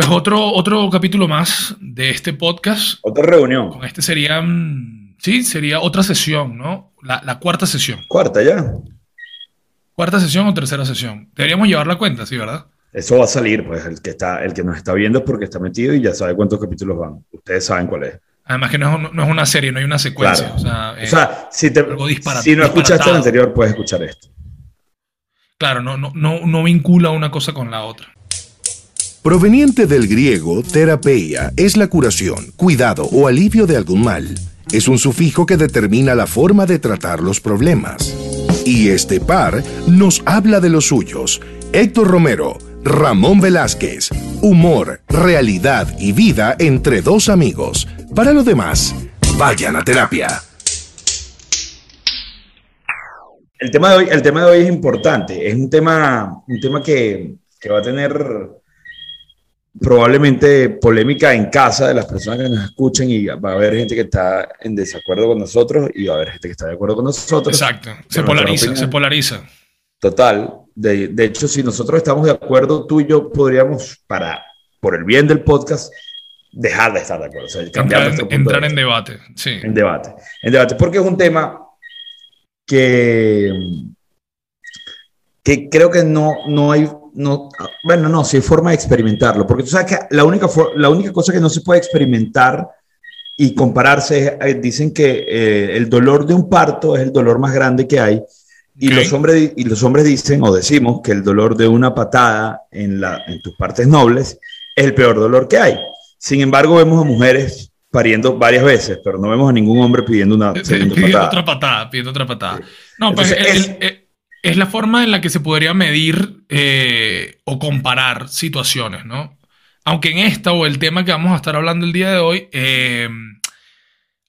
Pues otro, otro capítulo más de este podcast. Otra reunión. Con este sería, mm, sí, sería otra sesión, ¿no? La, la cuarta sesión. Cuarta ya. Cuarta sesión o tercera sesión. Deberíamos llevar la cuenta, sí, ¿verdad? Eso va a salir, pues el que, está, el que nos está viendo es porque está metido y ya sabe cuántos capítulos van. Ustedes saben cuál es. Además que no es, no es una serie, no hay una secuencia. Claro. O sea, O eh, sea, si, te, si no escuchaste el anterior, puedes escuchar esto. claro, no, no, no, no vincula una cosa con la otra. Proveniente del griego terapeia, es la curación, cuidado o alivio de algún mal. Es un sufijo que determina la forma de tratar los problemas. Y este par nos habla de los suyos. Héctor Romero, Ramón Velázquez. Humor, realidad y vida entre dos amigos. Para lo demás, vayan a terapia. El tema de hoy, el tema de hoy es importante. Es un tema, un tema que, que va a tener probablemente polémica en casa de las personas que nos escuchen y va a haber gente que está en desacuerdo con nosotros y va a haber gente que está de acuerdo con nosotros. Exacto. Se polariza, se polariza. Total. De, de hecho, si nosotros estamos de acuerdo, tú y yo podríamos, para, por el bien del podcast, dejar de estar de acuerdo. O sea, cambiar Entrar, en, de entrar en debate. Sí. en debate. En debate, porque es un tema que, que creo que no, no hay, no, bueno, no, sí hay forma de experimentarlo, porque tú sabes que la única, la única cosa que no se puede experimentar y compararse, es, eh, dicen que eh, el dolor de un parto es el dolor más grande que hay, y, los hombres, y los hombres dicen o decimos que el dolor de una patada en, la, en tus partes nobles es el peor dolor que hay. Sin embargo, vemos a mujeres pariendo varias veces, pero no vemos a ningún hombre pidiendo una segunda pidiendo patada. otra patada, pidiendo otra patada. No, pues el- es- el- es la forma en la que se podría medir eh, o comparar situaciones, ¿no? Aunque en esta o el tema que vamos a estar hablando el día de hoy, eh,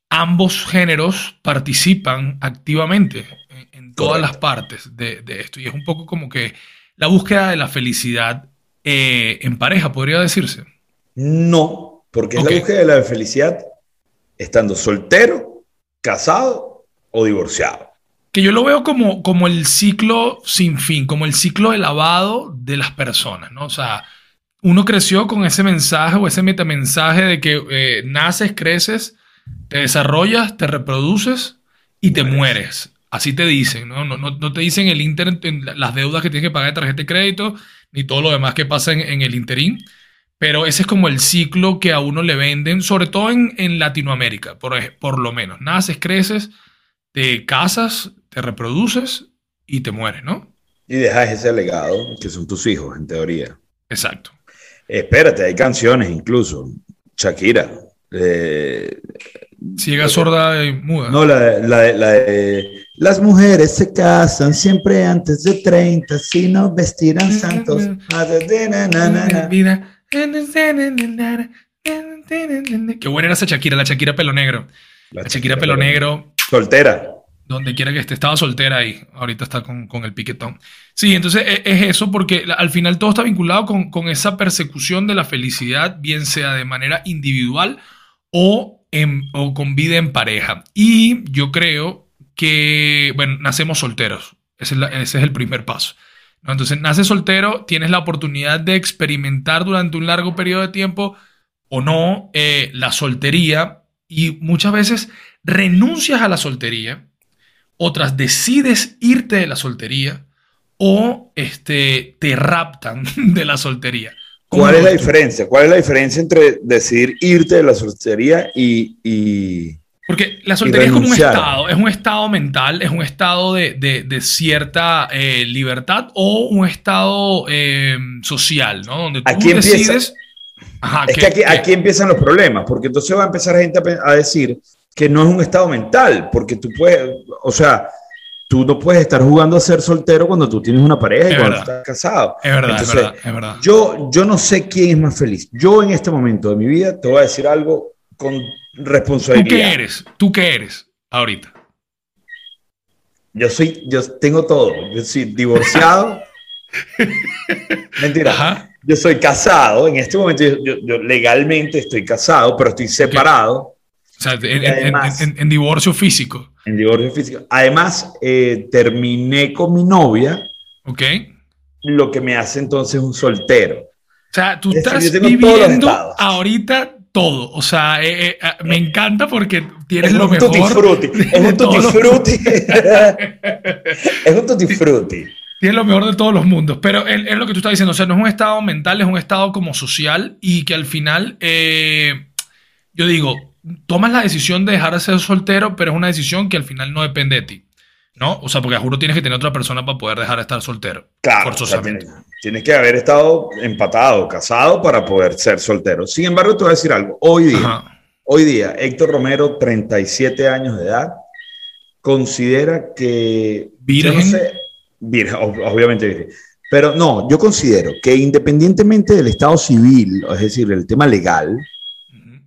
ambos géneros participan activamente en, en todas Correcto. las partes de, de esto. Y es un poco como que la búsqueda de la felicidad eh, en pareja, podría decirse. No, porque es la búsqueda de la felicidad estando soltero, casado o divorciado. Que yo lo veo como, como el ciclo sin fin, como el ciclo de lavado de las personas, ¿no? O sea, uno creció con ese mensaje o ese metamensaje de que eh, naces, creces, te desarrollas, te reproduces y te mueres. Así te dicen, ¿no? No, no, no te dicen el internet, las deudas que tienes que pagar de tarjeta de crédito, ni todo lo demás que pasa en, en el interín. Pero ese es como el ciclo que a uno le venden, sobre todo en, en Latinoamérica, por, por lo menos. Naces, creces, te casas, te reproduces y te mueres, ¿no? Y dejas ese legado que son tus hijos, en teoría. Exacto. Espérate, hay canciones incluso. Shakira. eh, Ciega, sorda y muda. no, la, de- la, de- la de, Las mujeres se casan siempre antes de 30, si no vestirán santos. Qué buena era esa Shakira, la Shakira pelo negro. La Shakira pelo negro, Soltera. Donde quiera que esté, estaba soltera ahí. Ahorita está con, con el piquetón. Sí, entonces e- es, eso, porque al final todo está vinculado con, con esa persecución de la felicidad, bien sea de manera individual o, en- o con vida en pareja. Y yo creo que, bueno, nacemos solteros. Ese es, la- ese es el primer paso. ¿no? Entonces, naces soltero, tienes la oportunidad de experimentar durante un largo periodo de tiempo o no eh, la soltería y muchas veces renuncias a la soltería, otras decides irte de la soltería o este, te raptan de la soltería. ¿Cómo ¿Cuál es la diferencia? ¿Cuál es la diferencia entre decidir irte de la soltería y, y- Porque la soltería es como un estado, es un estado mental, es un estado de, de- de cierta eh, libertad o un estado eh, social, ¿no? Donde tú Aquí empieza- decides... Ajá, Es ¿qué- que aquí, aquí empiezan los problemas, porque entonces va a empezar gente a decir que no es un estado mental, porque tú puedes, o sea, tú no puedes estar jugando a ser soltero cuando tú tienes una pareja y Es cuando verdad. estás casado. Es verdad, Entonces, es verdad, es verdad. Yo, yo no sé quién es más feliz. Yo en este momento de mi vida te voy a decir algo con ¿Tú responsabilidad. qué eres? ¿Tú qué eres ahorita? Yo soy, yo tengo todo. Yo soy divorciado. Mentira. Ajá. Yo soy casado. En este momento yo, yo- yo legalmente estoy casado, pero estoy separado. O sea, en, además- en- en divorcio físico. En divorcio físico. Además, eh, terminé con mi novia, ¿Ok? lo que me hace entonces un soltero. O sea, tú estás viviendo ahorita todo. O sea, eh, eh, me encanta porque tienes lo mejor. Es un tutti frutti. es un tutti frutti. Tienes lo mejor de todos los mundos. Pero es, lo que tú estás diciendo. O sea, no es un estado mental, es un estado como social y que al final, eh, yo digo, tomas la decisión de dejar de ser soltero, pero es una decisión que al final no depende de ti. ¿No? O sea, porque juro tienes que tener otra persona para poder dejar de estar soltero. Claro. Forzosamente. tienes, que haber estado empatado, casado para poder ser soltero. Sin embargo, te voy a decir algo. Hoy día, hoy día, Héctor Romero, 37 años de edad, considera que. Virgen. virgen, obviamente virgen. Pero no, yo considero que independientemente del estado civil, es decir, el tema legal,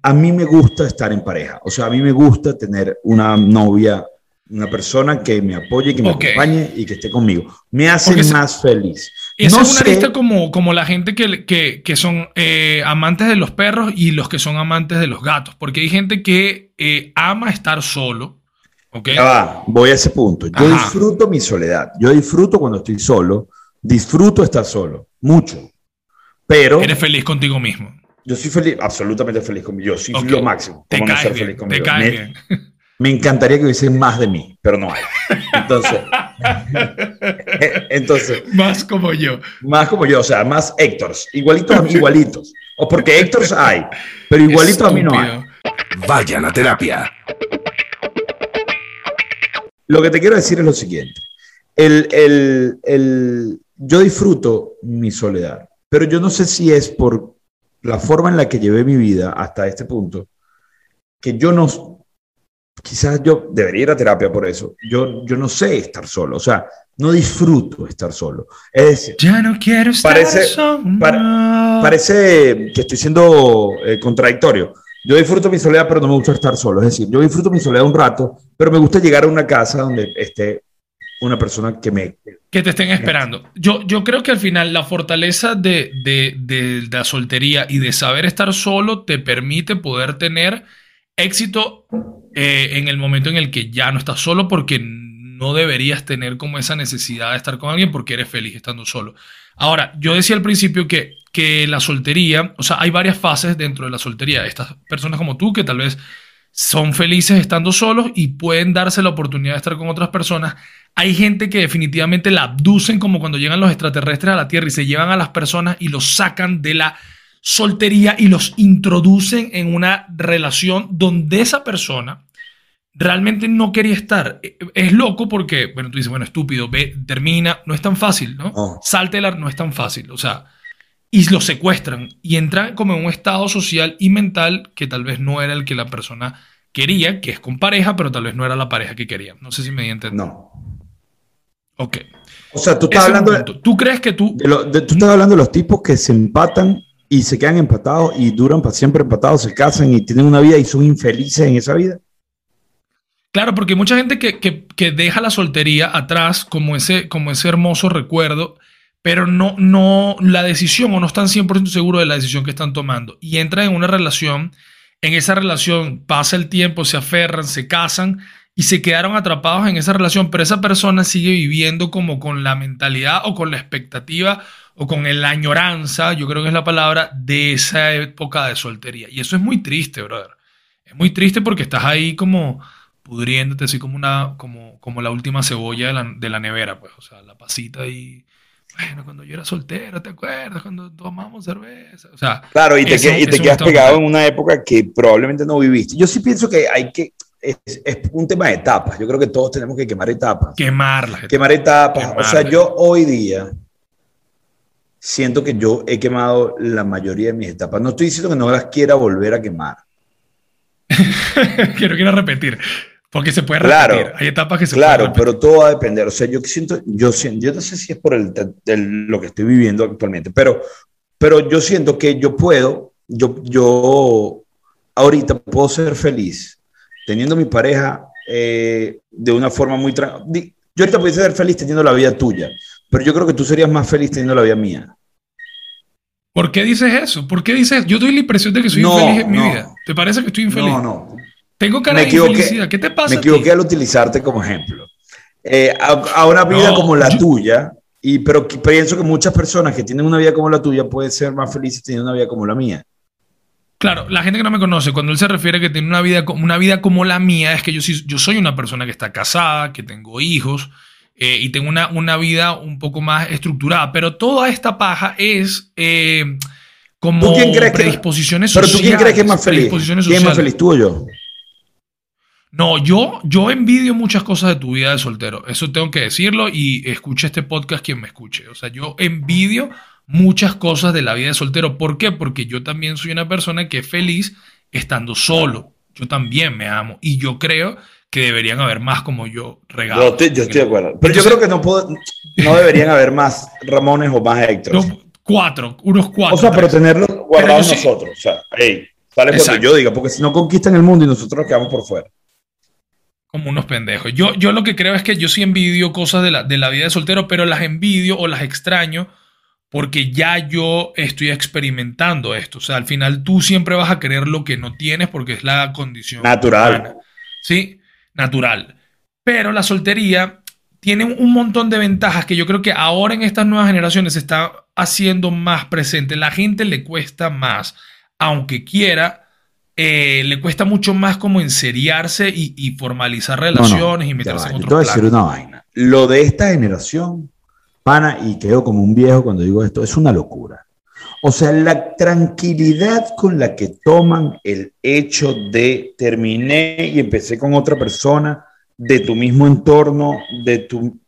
a mí me gusta estar en pareja. O sea, a mí me gusta tener una novia, una persona que me apoye, que me acompañe y que esté conmigo. Me hace más feliz. Esa es una lista como, como la gente que, que, que son eh, amantes de los perros y los que son amantes de los gatos. Porque hay gente que eh, ama estar solo. ¿okay? va, voy a ese punto. Yo disfruto mi soledad. Yo disfruto cuando estoy solo. Disfruto estar solo. Mucho. Pero. Eres feliz contigo mismo. Yo soy feliz, absolutamente feliz conmigo. Yo soy lo máximo. Te caes bien, feliz conmigo. Me, bien. me encantaría que hubiese más de mí, pero no hay. Entonces, entonces. Más como yo. Más como yo, o sea, más Héctors. Igualitos a mí, igualitos. O porque Héctors hay, pero igualitos a mí no hay. Vayan a terapia. Lo que te quiero decir es lo siguiente. El, el, el, yo disfruto mi soledad, pero yo no sé si es por la forma en la que llevé mi vida hasta este punto, que yo no, quizás yo debería ir a terapia por eso, yo, yo no sé estar solo, o sea, no disfruto estar solo. Es decir, ya no quiero estar parece, solo. parece que estoy siendo eh, contradictorio. Yo disfruto mi soledad, pero no me gusta estar solo. Es decir, yo disfruto mi soledad un rato, pero me gusta llegar a una casa donde esté una persona que me... Que te estén esperando. Yo, yo creo que al final la fortaleza de, de, de, la soltería y de saber estar solo te permite poder tener éxito eh, en el momento en el que ya no estás solo porque no deberías tener como esa necesidad de estar con alguien porque eres feliz estando solo. Ahora, yo decía al principio que, que la soltería, o sea, hay varias fases dentro de la soltería. Estas personas como tú que tal vez son felices estando solos y pueden darse la oportunidad de estar con otras personas. Hay gente que definitivamente la abducen como cuando llegan los extraterrestres a la Tierra y se llevan a las personas y los sacan de la soltería y los introducen en una relación donde esa persona realmente no quería estar. Es loco porque, bueno, tú dices, bueno, estúpido, ve, termina, no es tan fácil, ¿no? Oh. no es tan fácil. O sea, y lo secuestran y entran como en un estado social y mental que tal vez no era el que la persona quería, que es con pareja, pero tal vez no era la pareja que quería. No sé si me entiendes. No. Ok. O sea, tú estás hablando. De, ¿Tú crees que tú.? tú estás hablando de los tipos que se empatan y se quedan empatados y duran para siempre empatados, se casan y tienen una vida y son infelices en esa vida. Claro, porque hay mucha gente que, que, que deja la soltería atrás como ese, como ese hermoso recuerdo pero no, no, la decisión o no están 100% seguros de la decisión que están tomando y entran en una relación, en esa relación pasa el tiempo, se aferran, se casan y se quedaron atrapados en esa relación, pero esa persona sigue viviendo como con la mentalidad o con la expectativa o con la añoranza, yo creo que es la palabra, de esa época de soltería. Y eso es muy triste, brother. Es muy triste porque estás ahí como pudriéndote, así como, una, como, como la última cebolla de la, de la nevera, pues, o sea, la pasita ahí bueno, cuando yo era soltero, ¿te acuerdas? Cuando tomamos cerveza. O sea, claro, y te, y te quedas pegado en una época que probablemente no viviste. Yo sí pienso que hay que, es, es, un tema de etapas. Yo creo que todos tenemos que quemar etapas. Quemarlas. Quemar etapas. o sea, yo hoy día siento que yo he quemado la mayoría de mis etapas. No estoy diciendo que no las quiera volver a quemar. que no quiera repetir. Porque se puede repetir. Claro, Hay etapas que se Claro, pero todo va a depender. O sea, yo siento, yo siento, yo no sé si es por el, lo que estoy viviendo actualmente, pero, pero yo siento que yo puedo, yo, yo ahorita puedo ser feliz teniendo mi pareja eh, de una forma muy... Yo ahorita puedo ser feliz teniendo la vida tuya, pero yo creo que tú serías más feliz teniendo la vida mía. ¿Por qué dices eso? ¿Por qué dices? Yo doy la impresión de que soy infeliz en mi vida. ¿Te parece que estoy infeliz? No, no. Tengo cara de infelicidad. ¿Qué te pasa? Me equivoqué al utilizarte como ejemplo. Eh, a, una vida como la tuya Y, pero pienso que muchas personas que tienen una vida como la tuya pueden ser más felices teniendo una vida como la mía. Claro, la gente que no me conoce, cuando él se refiere a que tiene una vida, una vida como la mía, es que yo, yo soy una persona que está casada, que tengo hijos eh, y tengo una, una vida un poco más estructurada. Pero toda esta paja es eh, como ¿Tú quién crees que- predisposiciones Pero sociales. tú, ¿quién crees que es más feliz? ¿Quién es más feliz, tú o yo? No, yo, yo envidio muchas cosas de tu vida de soltero. Eso tengo que decirlo y escuche este podcast quien me escuche. O sea, yo envidio muchas cosas de la vida de soltero. ¿Por qué? Porque yo también soy una persona que es feliz estando solo. Yo también me amo. Y yo creo que deberían haber más como yo regados. Yo estoy, yo estoy de acuerdo. Pero yo creo que no, puedo, no deberían haber más Ramones o más Héctor. No, cuatro, unos cuatro. o sea, pero tres. tenerlos guardados sí- nosotros. O sea, hey, sale cuando yo diga, porque si no conquistan el mundo y nosotros nos quedamos por fuera. Como unos pendejos. Yo, yo lo que creo es que yo sí envidio cosas de la, de la vida de soltero, pero las envidio o las extraño porque ya yo estoy experimentando esto. O sea, al final tú siempre vas a querer lo que no tienes porque es la condición Natural. humana. Sí, natural. Pero la soltería tiene un montón de ventajas que yo creo que ahora en estas nuevas generaciones se está haciendo más presente. La gente le cuesta más, aunque quiera, eh, le cuesta mucho más como enseriarse y, y formalizar No, no, relaciones y meterse va, en otros te voy a decir una vaina. Lo de esta generación, pana, y quedo como un viejo cuando digo esto, es una locura. O sea, la tranquilidad con la que toman el hecho de terminé y empecé con otra persona de tu mismo entorno, de tu...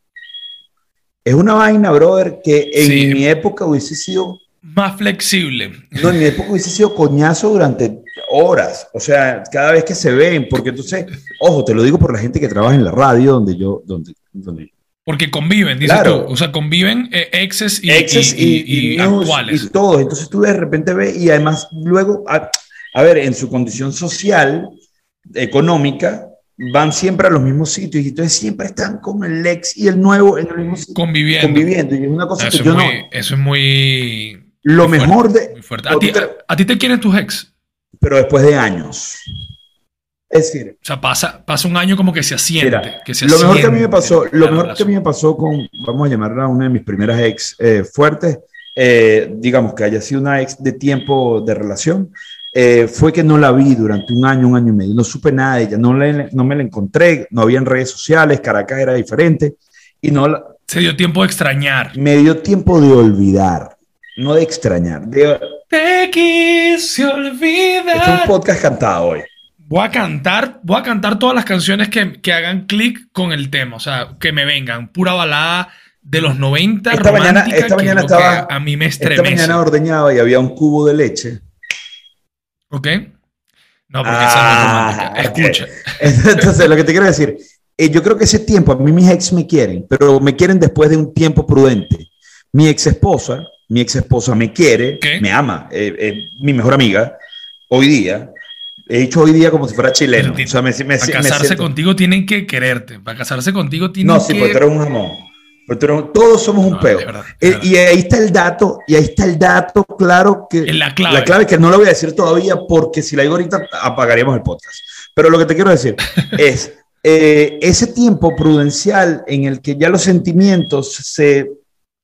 Es una vaina, brother, que en Sí. mi época hubiese sido Más flexible. no, en mi época hubiese sido coñazo durante horas, o sea, cada vez que se ven, porque entonces, ojo, te lo digo por la gente que trabaja en la radio, donde yo, donde, donde Porque conviven, dices Claro. tú. O sea, conviven eh, exes y, exes y- y, y- actuales. y todo, entonces tú de repente ves y además luego, a, a ver, en su condición social, económica, van siempre a los mismos sitios y entonces siempre están con el ex y el nuevo en el mismo sitio conviviendo. conviviendo y es una cosa Eso que yo muy, no, eso es muy. lo muy mejor fuerte, de, muy fuerte. ¿A ti, a, a ti te quieren tus ex? Pero después de años. Es decir, O sea, pasa, pasa un año como que se asiente. Mira, que se lo mejor que a mí me pasó, la lo mejor que a mí me pasó con, vamos a llamarla una de mis primeras ex eh, fuertes, eh, digamos que haya sido una ex de tiempo de relación, eh, fue que no la vi durante un año, un año y medio, no supe nada de ella, no, le- no me la encontré, no había en redes sociales, Caracas era diferente y no la- Se dio tiempo de extrañar. me dio tiempo de olvidar, no de extrañar. De, Te quise este es un olvidar. podcast cantado hoy. Voy a cantar, voy a cantar todas las canciones que, que hagan clic con el tema. O sea, que me vengan. Pura balada de los 90. Esta mañana- esta que mañana estaba- a mí me Esta estremece. mañana ordeñaba y había un cubo de leche. ¿Ok? No, porque esa no es Ah, romántica. Escucha. Entonces, lo que te quiero decir, eh, yo creo que ese tiempo, a mí mis ex me quieren, pero me quieren después de un tiempo prudente. Mi ex esposa, mi ex esposa me quiere, ¿Qué? me ama, eh, eh, mi mejor amiga, hoy día, he dicho hoy día como si fuera chileno. O sea, me, me- Para me casarse siento- contigo tienen que quererte. Para casarse contigo tienen No, sí, que... porque tú eres un jamón. Porque tú eres un- todos somos un No, peo. verdad, de Eh, y ahí está el dato, y ahí está el dato claro que... La clave. La clave que no lo voy a decir todavía porque si la digo ahorita apagaríamos el podcast. Pero lo que te quiero decir es eh, ese tiempo prudencial en el que ya los sentimientos se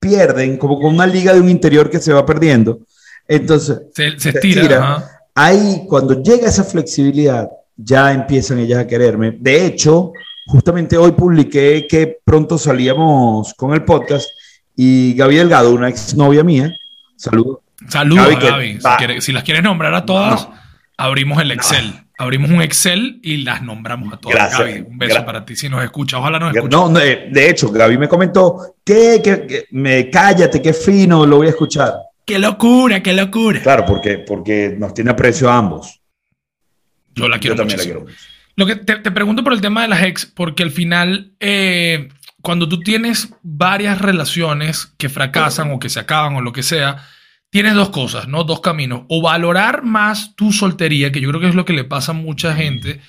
pierden, como con una liga de un interior que se va perdiendo. Entonces, Se, se estira. ajá. ahí cuando llega esa flexibilidad, ya empiezan ellas a quererme. De hecho, justamente hoy publiqué que pronto salíamos con el podcast y Gaby Delgado, una exnovia mía, saludos. Saludos Gaby, Gaby. Si, quieres- si las quieres nombrar a todas, No. abrimos el Excel. Abrimos un Excel y las nombramos a todas. Gracias. Gaby, un beso Gra- para ti si nos escucha. Ojalá nos escuche. No, no, eh, de hecho, Gaby me comentó que, que- que- me cállate, qué fino, lo voy a escuchar. ¡Qué locura, qué locura! Claro, porque, porque nos tiene aprecio a ambos. Yo la quiero Yo también la quiero. Lo que te, te pregunto por el tema de las ex, porque al final, eh, cuando tú tienes varias relaciones que fracasan o que se acaban o lo que sea, tienes dos cosas, ¿no? Dos caminos. O valorar más tu soltería, que yo creo que es lo que le pasa a mucha gente.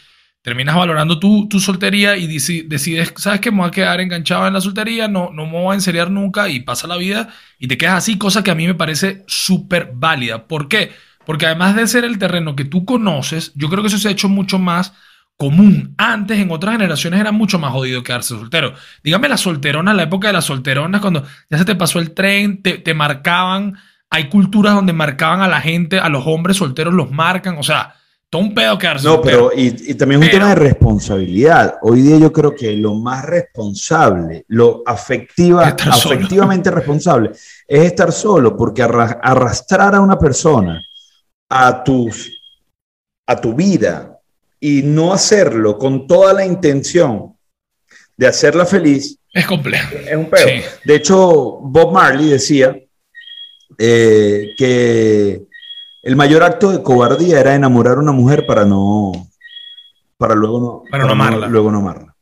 Terminas valorando tu, tu soltería y deci- decides, ¿sabes qué? Me voy a quedar enganchado en la soltería, no, no me voy a enseriar nunca y pasa la vida y te quedas así, cosa que a mí me parece súper válida. ¿Por qué? Porque además de ser el terreno que tú conoces, yo creo que eso se ha hecho mucho más común. Antes, en otras generaciones, era mucho más jodido quedarse soltero. Dígame la solterona, la época de las solteronas, cuando ya se te pasó el tren, te, te marcaban. Hay culturas donde marcaban a la gente, a los hombres solteros los marcan. O sea, todo un pedo quedarse No, soltero. pero y, y también es un tema de responsabilidad. Hoy día yo creo que lo más responsable, lo afectiva, afectivamente responsable, es estar solo, porque arra- arrastrar a una persona a, tus, a tu vida y no hacerlo con toda la intención de hacerla feliz, Es complejo. es un pedo. Sí. De hecho, Bob Marley decía eh, que el mayor acto de cobardía era enamorar a una mujer para no. para luego no. Para no amarla. luego no amarla.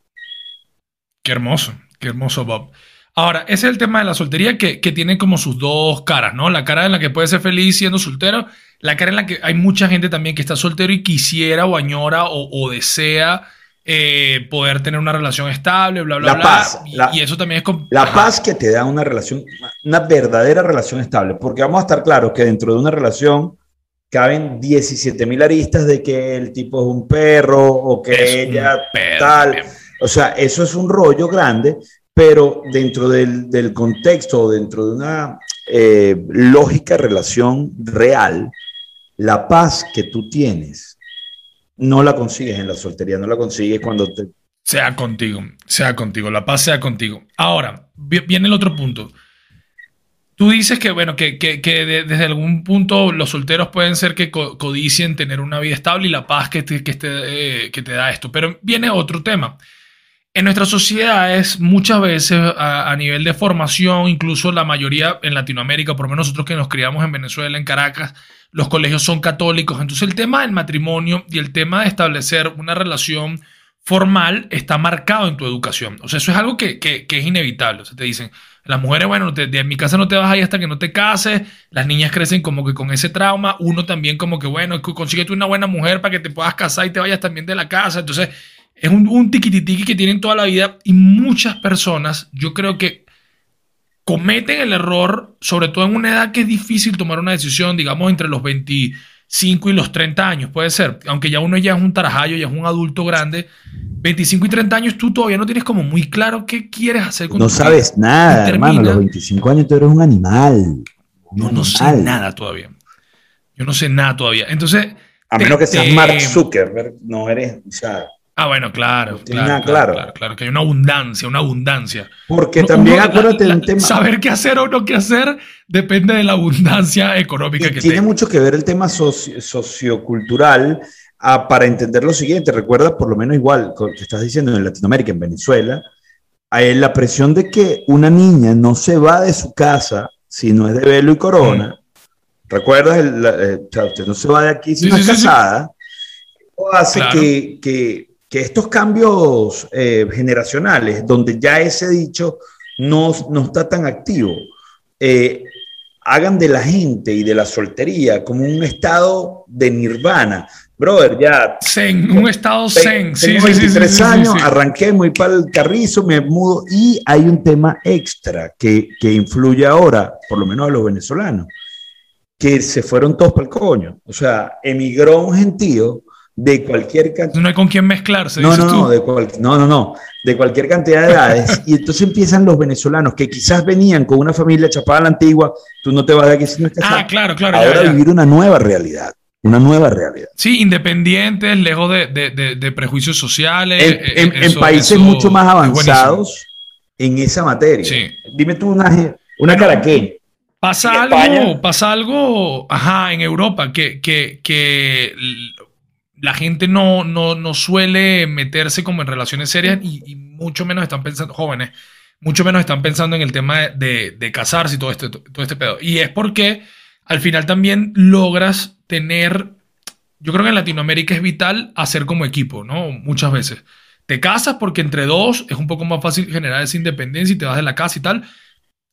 Qué hermoso, qué hermoso Bob. Ahora, ese es el tema de la soltería que, que tiene como sus dos caras, ¿no? La cara en la que puede ser feliz siendo soltero, la cara en la que hay mucha gente también que está soltero y quisiera o añora o, o desea eh, poder tener una relación estable, bla, bla, La bla. paz, y, la- y eso también es... La paz que te da una relación, una verdadera relación estable, porque vamos a estar claros que dentro de una relación caben 17 mil aristas de que el tipo es un perro o que Es ella pedo tal. O sea, eso es un rollo grande, pero dentro del, del contexto, dentro de una eh, lógica relación real, la paz que tú tienes no la consigues en la soltería, no la consigues cuando te... Sea contigo, sea contigo, la paz sea contigo. Ahora, vi- viene el otro punto. Tú dices que, bueno, que, que- que de- desde algún punto los solteros pueden ser que co- codicien tener una vida estable y la paz que te, que, eh, que te da esto. Pero viene otro tema. En nuestras sociedades, muchas veces a, nivel de formación, incluso la mayoría en Latinoamérica, por lo menos nosotros que nos criamos en Venezuela, en Caracas, los colegios son católicos. Entonces el tema del matrimonio y el tema de establecer una relación formal está marcado en tu educación. O sea, eso es algo que, que- es inevitable. O sea, te dicen, las mujeres, bueno, te- de mi casa no te vas ahí hasta que no te cases. Las niñas crecen como que con ese trauma. Uno también como que, bueno, co- consíguete una buena mujer para que te puedas casar y te vayas también de la casa. Entonces, es un, un tiquititiqui que tienen toda la vida y muchas personas, yo creo que cometen el error, sobre todo en una edad que es difícil tomar una decisión, digamos, entre los 25 y los 30 años, puede ser, aunque ya uno ya es un tarajayo, ya es un adulto grande, 25 y 30 años tú todavía no tienes como muy claro qué quieres hacer con No tu vida. sabes nada, hermano, los 25 años tú eres un animal. un Yo no sé nada todavía. Yo no sé nada todavía. Entonces, A menos que seas te- Mark Zuckerberg, no eres, o sea, ah, bueno, claro, claro, claro, claro. claro, que hay una abundancia, una abundancia. porque también uno- acuérdate de un tema. Saber qué hacer o no qué hacer depende de la abundancia económica Y que tiene tengas. mucho que ver el tema soci- sociocultural ah, para entender lo siguiente. Recuerda, por lo menos igual, que estás diciendo en Latinoamérica, en Venezuela, hay la presión de que una niña no se va de su casa si no es de velo y corona. ¿Recuerdas? El- la- eh, usted no se va de aquí si Sí, no sí, es sí, sí. casada. O hace Claro. que, que- que estos cambios eh, generacionales, donde ya ese dicho no, no está tan activo, eh, hagan de la gente y de la soltería como un estado de nirvana. Brother, ya Zen, un estado zen. Sí, tengo sí, sí, sí, 23 sí, sí, años, arranqué muy para el carrizo, me mudo y hay un tema extra que, que influye ahora, por lo menos a los venezolanos, que se fueron todos para el coño. O sea, emigró un gentío de cualquier cantidad. No hay con quién mezclarse. No, no, tú. no, de cual- no, no, no, de cualquier cantidad de edades. Y entonces empiezan los venezolanos que quizás venían con una familia chapada a la antigua, tú no te vas de aquí si no estás Ah, claro, claro. Ahora ya. vivir una nueva realidad, una nueva realidad. Sí, independientes, lejos de, de- de- de prejuicios sociales. En, eh, en- en eso- países eso mucho más avanzados en esa materia. Sí. Dime tú una, una caraqueña. Pasa algo, pasa algo, ajá, en Europa, que, que, la gente no, no, no suele meterse como en relaciones serias y, mucho menos están pensando, jóvenes, mucho menos están pensando en el tema de, de- de casarse y todo este, todo este pedo. Y es porque al final también logras tener, yo creo que en Latinoamérica es vital hacer como equipo, ¿no? Muchas veces. Te casas porque entre dos es un poco más fácil generar esa independencia y te vas de la casa y tal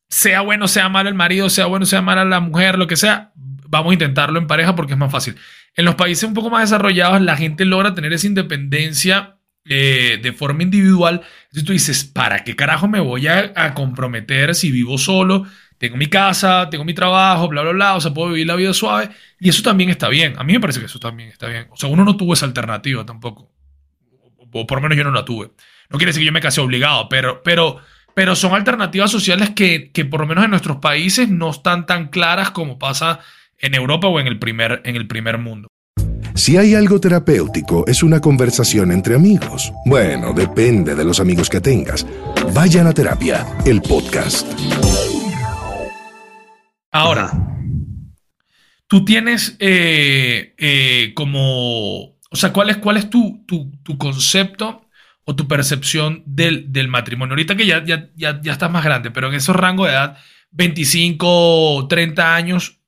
sea bueno, sea malo el marido, sea bueno, sea mala la mujer, lo que sea, vamos a intentarlo en pareja porque es más fácil. En los países un poco más desarrollados, la gente logra tener esa independencia eh, de forma individual. Entonces tú dices, ¿para qué carajo me voy a, a comprometer si vivo solo? Tengo mi casa, tengo mi trabajo, bla, bla, bla, o sea, puedo vivir la vida suave. Y eso también está bien. A mí me parece que eso también está bien. O sea, uno no tuvo esa alternativa tampoco. o por lo menos yo no la tuve. No quiere decir que yo me casé obligado, pero, pero, pero son alternativas sociales que, que por lo menos en nuestros países no están tan claras como pasa en Europa o en el primer, en el primer mundo. Si hay algo terapéutico, es una conversación entre amigos. Bueno, depende de los amigos que tengas. Vayan a terapia, el podcast. Ahora, tú tienes eh, eh, como, o sea, ¿cuál es, cuál es tu, tu, tu concepto o tu percepción del, del, matrimonio? Ahorita que ya, ya, ya, ya estás más grande, pero en esos rangos de edad, 25, 30 años,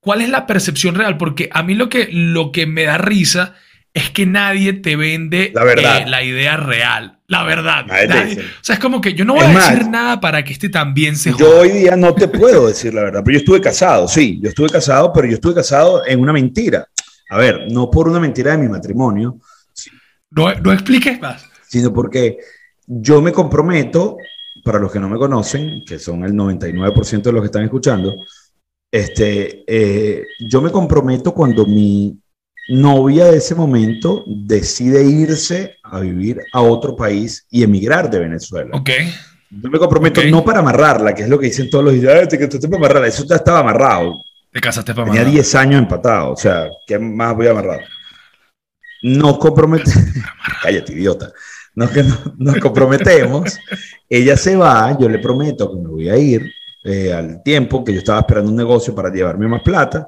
¿Cuál es la percepción real? Porque a mí lo que, lo que me da risa es que nadie te vende la, verdad. Eh, la idea real. La verdad. Nadie, o sea, es como que yo no voy es a decir más, nada para que este también se joda. Yo hoy día no te puedo decir la verdad, pero yo estuve casado, sí, yo estuve casado, pero yo estuve casado en una mentira. A ver, no por una mentira de mi matrimonio. No, no expliques más. Sino porque yo me comprometo, para los que no me conocen, que son el 99% de los que están escuchando, este, eh, yo me comprometo cuando mi novia de ese momento decide irse a vivir a otro país y emigrar de Venezuela. Ok. Yo me comprometo okay. no para amarrarla, que es lo que dicen todos los días, que tú para amarrarla, eso ya estaba amarrado. Te casaste para Tenía 10 años empatado, o sea, ¿qué más voy a amarrar? Nos comprometemos, cállate idiota, nos, nos comprometemos, ella se va, yo le prometo que me voy a ir, eh, al tiempo que yo estaba esperando un negocio para llevarme más plata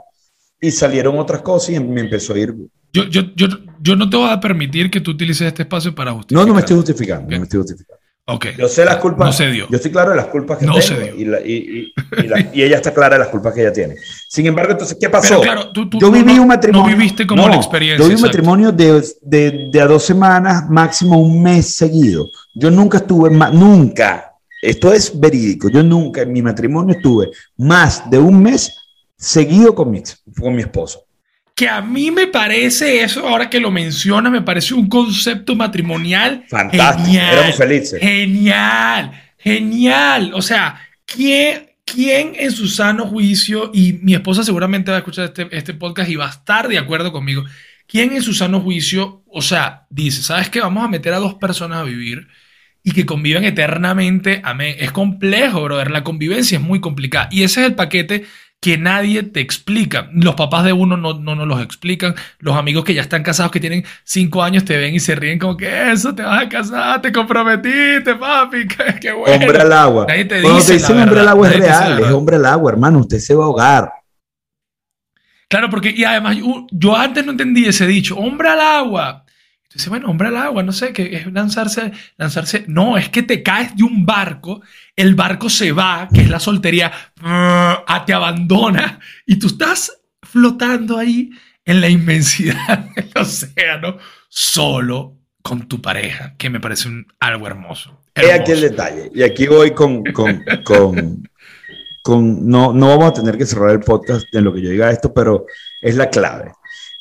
y salieron otras cosas y me empezó a ir. Yo, yo, yo, yo no te voy a permitir que tú utilices este espacio para justificar. No, no me estoy justificando, okay. no me estoy justificando. Okay. Yo sé las culpas. No se dio. Yo estoy claro de las culpas que no tengo se dio. Y, la, y, y, la, y, ella está clara de las culpas que ella tiene. Sin embargo, entonces, ¿qué pasó? Pero claro, tú, tú, yo viví no, un matrimonio. No viviste como la experiencia. Yo viví un matrimonio de, de, de, a dos semanas, máximo un mes seguido. Yo nunca estuve nunca. Esto es verídico. Yo nunca en mi matrimonio estuve más de un mes seguido con mi, con mi esposo. Que a mí me parece eso, ahora que lo menciona, me parece un concepto matrimonial fantástico. Genial, Éramos felices. Genial, genial. O sea, ¿quién, ¿quién en su sano juicio, y mi esposa seguramente va a escuchar este, este podcast y va a estar de acuerdo conmigo, ¿quién en su sano juicio, o sea, dice, ¿sabes qué? Vamos a meter a dos personas a vivir y que conviven eternamente. Amén. Es complejo, brother. La convivencia es muy complicada. Y ese es el paquete que nadie te explica. Los papás de uno no, no nos los explican. Los amigos que ya están casados, que tienen cinco años, te ven y se ríen como que eso, te vas a casar, te comprometiste, papi. Qué, bueno. Hombre al agua. Nadie te Cuando dice te dicen hombre al agua es real, es hombre al agua, hermano. Usted se va a ahogar. Claro, porque, y además, yo, yo antes no entendí ese dicho, hombre al agua. Entonces, bueno, hombre al agua, no sé, que es lanzarse, lanzarse. No, es que te caes de un barco, el barco se va, que es la soltería, a te abandona y tú estás flotando ahí en la inmensidad del océano, solo con tu pareja, que me parece un, algo hermoso. He aquí el detalle. Y aquí voy con, con, con, con no, no vamos a tener que cerrar el podcast en lo que yo diga esto, pero es la clave.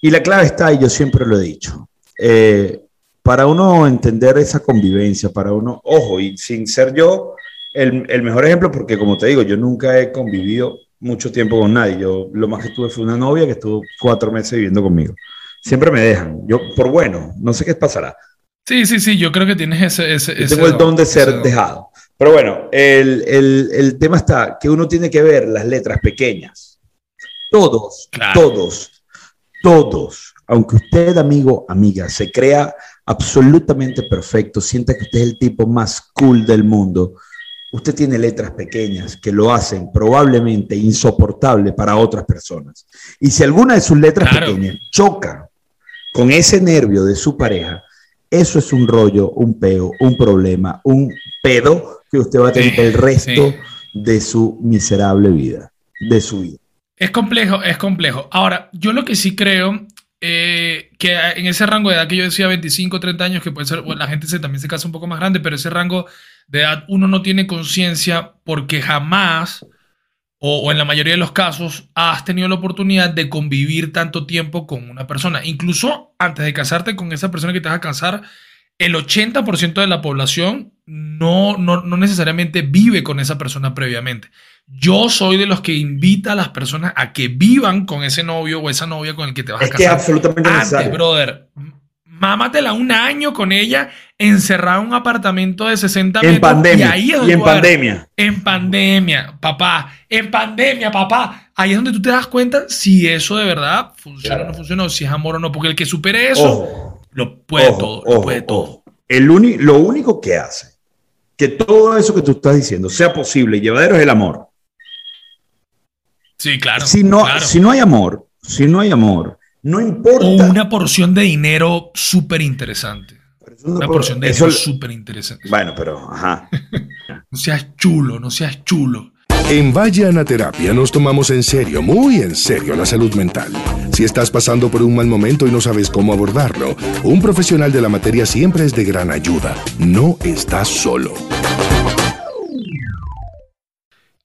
Y la clave está, y yo siempre lo he dicho, eh, para uno entender esa convivencia, para uno, ojo, y sin ser yo el, el, mejor ejemplo, porque como te digo, yo nunca he convivido mucho tiempo con nadie. Yo lo más que tuve fue una novia que estuvo cuatro meses viviendo conmigo. Siempre me dejan, yo por bueno, no sé qué pasará. Sí, sí, sí, yo creo que tienes ese... ese, yo ese tengo el don de ser ese dejado. Pero bueno, el, el, el, tema está que uno tiene que ver las letras pequeñas. Todos, Claro. todos, todos, aunque usted, amigo, amiga, se crea absolutamente perfecto, sienta que usted es el tipo más cool del mundo, usted tiene letras pequeñas que lo hacen probablemente insoportable para otras personas. Y si alguna de sus letras Claro. pequeñas choca con ese nervio de su pareja, eso es un rollo, un peo, un problema, un pedo que usted va a tener Sí, el resto sí. de su miserable vida, de su vida. Es complejo, es complejo. Ahora, yo lo que sí creo eh, que en ese rango de edad que yo decía 25, 30 años, que puede ser, bueno, la gente se, también se casa un poco más grande, pero ese rango de edad uno no tiene conciencia porque jamás, o, o en la mayoría de los casos, has tenido la oportunidad de convivir tanto tiempo con una persona. Incluso antes de casarte con esa persona que te vas a casar, el 80% de la población no, no, no necesariamente vive con esa persona previamente. Yo soy de los que invita a las personas a que vivan con ese novio o esa novia con el que te vas Es a que es casar. absolutamente Antes, necesario. brother, mámatela un año con ella encerrada en un apartamento de 60 metros. En pandemia. Y, ahí es y donde en a ver- pandemia. En pandemia, papá. En pandemia, papá. Ahí es donde tú te das cuenta si eso de verdad funciona o no funciona, o si es amor o no. Porque el que supere eso, Ojo, lo puede ojo, todo. Lo puede todo. El lo único que hace que todo eso que tú estás diciendo sea posible y llevadero es el amor. Sí, claro. si, no, claro. si no hay amor, si no hay amor, no importa. O una porción de dinero súper interesante. No Una porción de eso- dinero súper interesante. Bueno, pero, ajá. No seas chulo, no seas chulo. En Vaya Anaterapia nos tomamos en serio, muy en serio, la salud mental. Si estás pasando por un mal momento y no sabes cómo abordarlo, un profesional de la materia siempre es de gran ayuda. No estás solo.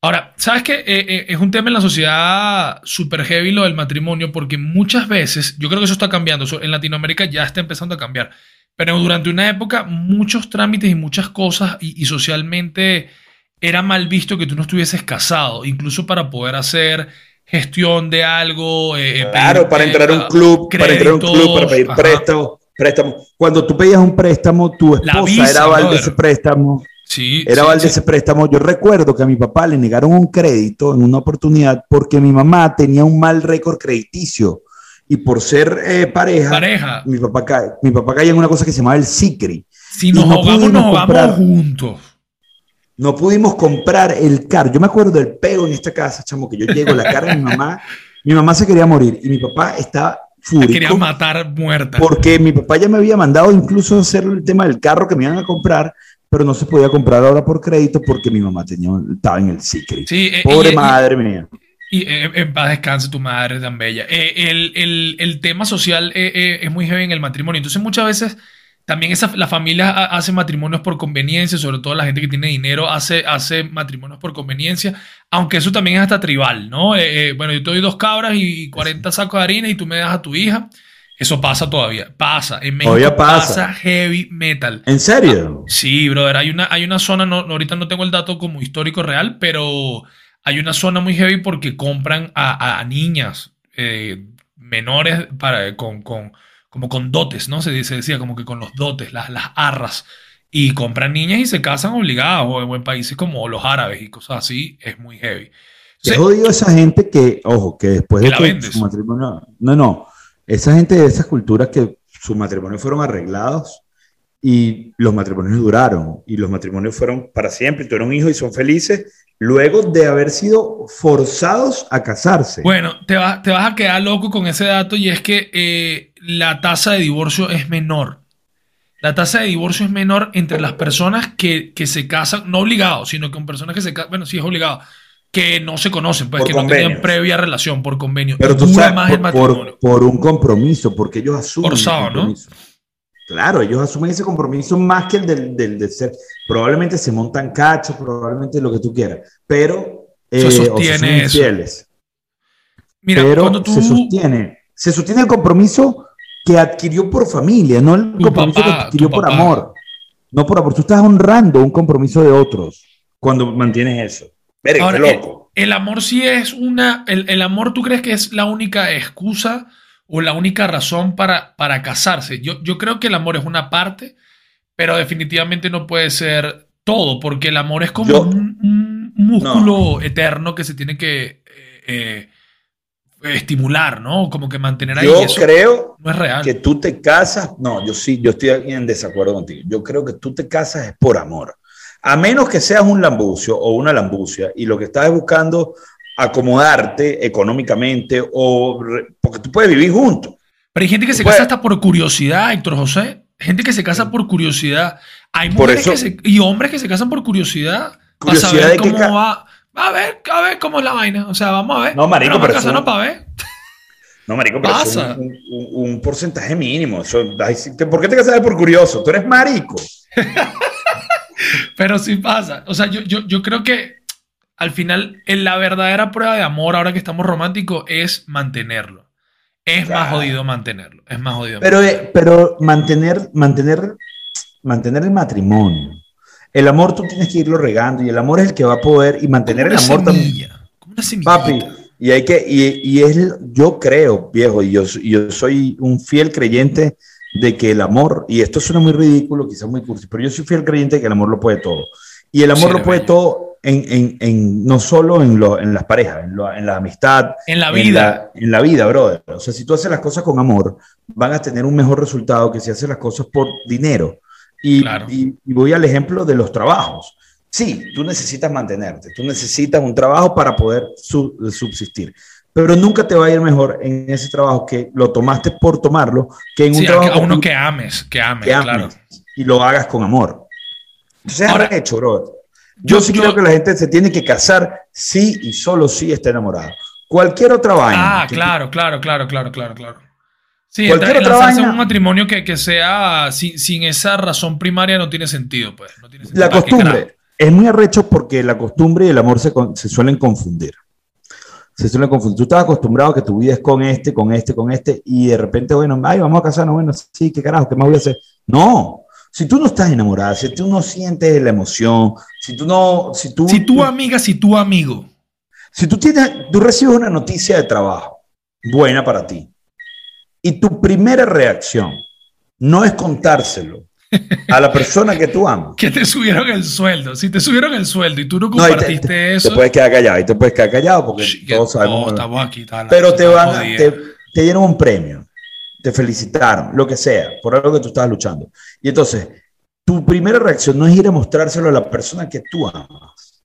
Ahora, ¿sabes qué? Eh, eh, es un tema en la sociedad súper heavy lo del matrimonio, porque muchas veces, yo creo que eso está cambiando, eso en Latinoamérica ya está empezando a cambiar, pero durante una época muchos trámites y muchas cosas y, y socialmente era mal visto que tú no estuvieses casado, incluso para poder hacer gestión de algo. eh, eh, Claro, para eh, entrar a un club, para entrar a un club, para pedir créditos, ajá. préstamo. Cuando tú pedías un préstamo, tu esposa visa, era aval de ese préstamo. Sí, Era sí, sí. ese préstamo. Yo recuerdo que a mi papá le negaron un crédito en una oportunidad porque mi mamá tenía un mal récord crediticio. Y por ser eh, pareja, Pareja, Mi, papá cae, mi papá caía en una cosa que se llamaba el SICRI. si nos no nos ahogamos comprar. juntos. No pudimos comprar el carro. Yo me acuerdo del pego en esta casa, chamo, que yo llego, la cara de mi mamá. Mi mamá se quería morir y mi papá estaba La quería fúrico matar muerta. porque mi papá ya me había mandado incluso hacer el tema del carro que me iban a comprar, pero no se podía comprar ahora por crédito porque mi mamá tenía, estaba en el SICRI. Sí, eh, Pobre madre mía. Y eh, en paz descanse tu madre tan bella. Eh, el, el- el tema social eh, eh, es muy heavy en el matrimonio. Entonces muchas veces también esa, la familia ha- hace matrimonios por conveniencia, sobre todo la gente que tiene dinero hace, hace matrimonios por conveniencia, aunque eso también es hasta tribal, ¿no? Eh, eh, bueno, yo te doy dos cabras y 40 sacos de harina y tú me das a tu hija. Eso pasa todavía. Pasa. En México Todavía pasa. pasa heavy metal. ¿En serio? Sí, brother, hay una, hay una zona, no, no, ahorita no tengo el dato como histórico real, pero hay una zona muy heavy porque compran a, a niñas eh, menores para, con, con- como con dotes, ¿no? Se, dice- decía como que con los dotes, las, las arras. Y compran niñas y se casan obligadas, o en, países como los árabes y cosas así, es muy heavy. Qué Sí. jodido esa gente que, ojo, que después Que de que su matrimonio. No, no. Esa gente de esas culturas que sus matrimonios fueron arreglados y los matrimonios duraron y los matrimonios fueron para siempre y tuvieron hijos y son felices luego de haber sido forzados a casarse. Bueno, te, va- te vas a quedar loco con ese dato y es que eh, la tasa de divorcio es menor. La tasa de divorcio es menor entre las personas que, que se casan, no obligados, sino con personas que se casan, bueno, sí es obligado, que no se conocen, pues Por que no tenían previa relación por convenio. Pero tú sabes, más por, por- matrimonio. por un compromiso, porque ellos asumen el Forzado, ¿no? Claro, ellos asumen ese compromiso más que el del, del, del ser. Probablemente se montan cachos, probablemente lo que tú quieras, pero Se eh, sostiene o se eso. infieles. Mira, pero cuando tú, se sostiene, se sostiene el compromiso que adquirió por familia, no el Tu compromiso papá, que adquirió por papá. amor. No por amor, tú estás honrando un compromiso de otros cuando mantienes eso. Verga, Ahora, loco. El amor sí es una. El, el amor, ¿tú crees que es la única excusa o la única razón para, para casarse? Yo, yo creo que el amor es una parte, pero definitivamente no puede ser todo, porque el amor es como Yo- un, un músculo eterno que se tiene que eh, eh, estimular, ¿no? Como que mantener ahí. Yo Eso creo no es real. que tú te casas, no, yo sí, yo estoy en desacuerdo contigo. Yo creo que tú te casas es por amor. A menos que seas un lambucio o una lambucia y lo que estás es buscando acomodarte económicamente o porque tú puedes vivir juntos. Pero hay gente que se casa hasta por curiosidad, Héctor José. Gente que se casa por curiosidad. Hay mujeres eso- que se- y hombres que se casan por curiosidad. Curiosidad para saber cómo va. A ver, a ver cómo es la vaina. O sea, vamos a ver. No, marico, pero para ver. No, marico, pero es un, un- un porcentaje mínimo. Ay, ¿Por qué te casas por curioso? Tú eres marico. Pero sí pasa. O sea, yo, yo, yo creo que al final en la verdadera prueba de amor, ahora que estamos románticos, es mantenerlo. Es más jodido mantenerlo. Es más jodido Pero, mantenerlo. eh, pero mantener, mantener, mantener el matrimonio. El amor tú tienes que irlo regando y el amor es el que va a poder y mantener el amor también. semilla, como una semillita. Papi, y hay que, y, y es, yo creo, viejo, y yo, yo soy un fiel creyente de que el amor, y esto suena muy ridículo, quizás muy cursi, pero yo soy fiel creyente de que el amor lo puede todo. Y el amor Sí, lo puede todo en, en- en- no solo en, lo- en las parejas, en, lo- en la amistad, En la vida. la, en la vida, brother. O sea, si tú haces las cosas con amor, van a tener un mejor resultado que si haces las cosas por dinero. Y, Claro. y- y voy al ejemplo de los trabajos. Sí, tú necesitas mantenerte, tú necesitas un trabajo para poder su- subsistir, pero nunca te va a ir mejor en ese trabajo que lo tomaste por tomarlo que en un a, trabajo a uno que ames, que ames, que ames claro. y lo hagas con amor. Entonces, Ahora, hecho, brother. Yo, Yo- sí yo- creo que la gente se tiene que casar sí y solo si está enamorado. Cualquier otra vaina. Ah, claro, claro, claro, claro, claro, claro. Sí, Cualquier otra vaina. un matrimonio que, que sea sin, sin esa razón primaria no tiene sentido, pues. No tiene sentido. La ¿Para qué carajo? costumbre. Es muy arrecho porque la costumbre y el amor se, se suelen confundir. Se suelen confundir. Tú estás acostumbrado a que tu vida es con este, con este, con este, y de repente, bueno, ay, vamos a casarnos, bueno, sí, qué carajo, ¿qué más voy a hacer? No. Si tú no estás enamorada, si tú no sientes la emoción, si tú no, si tú, Si tu amiga, si tu amigo. si tú tienes, tú recibes una noticia de trabajo buena para ti, y tu primera reacción no es contárselo a la persona que tú amas. Que te subieron el sueldo. Si te subieron el sueldo y tú no No, y te- compartiste te, eso. te puedes quedar callado y te puedes quedar callado porque todos sabemos. todos estamos aquí. tal, pero te van, te, te dieron un premio, te felicitaron, lo que sea, por algo que tú estabas luchando. Y entonces, tu primera reacción no es ir a mostrárselo a la persona que tú amas.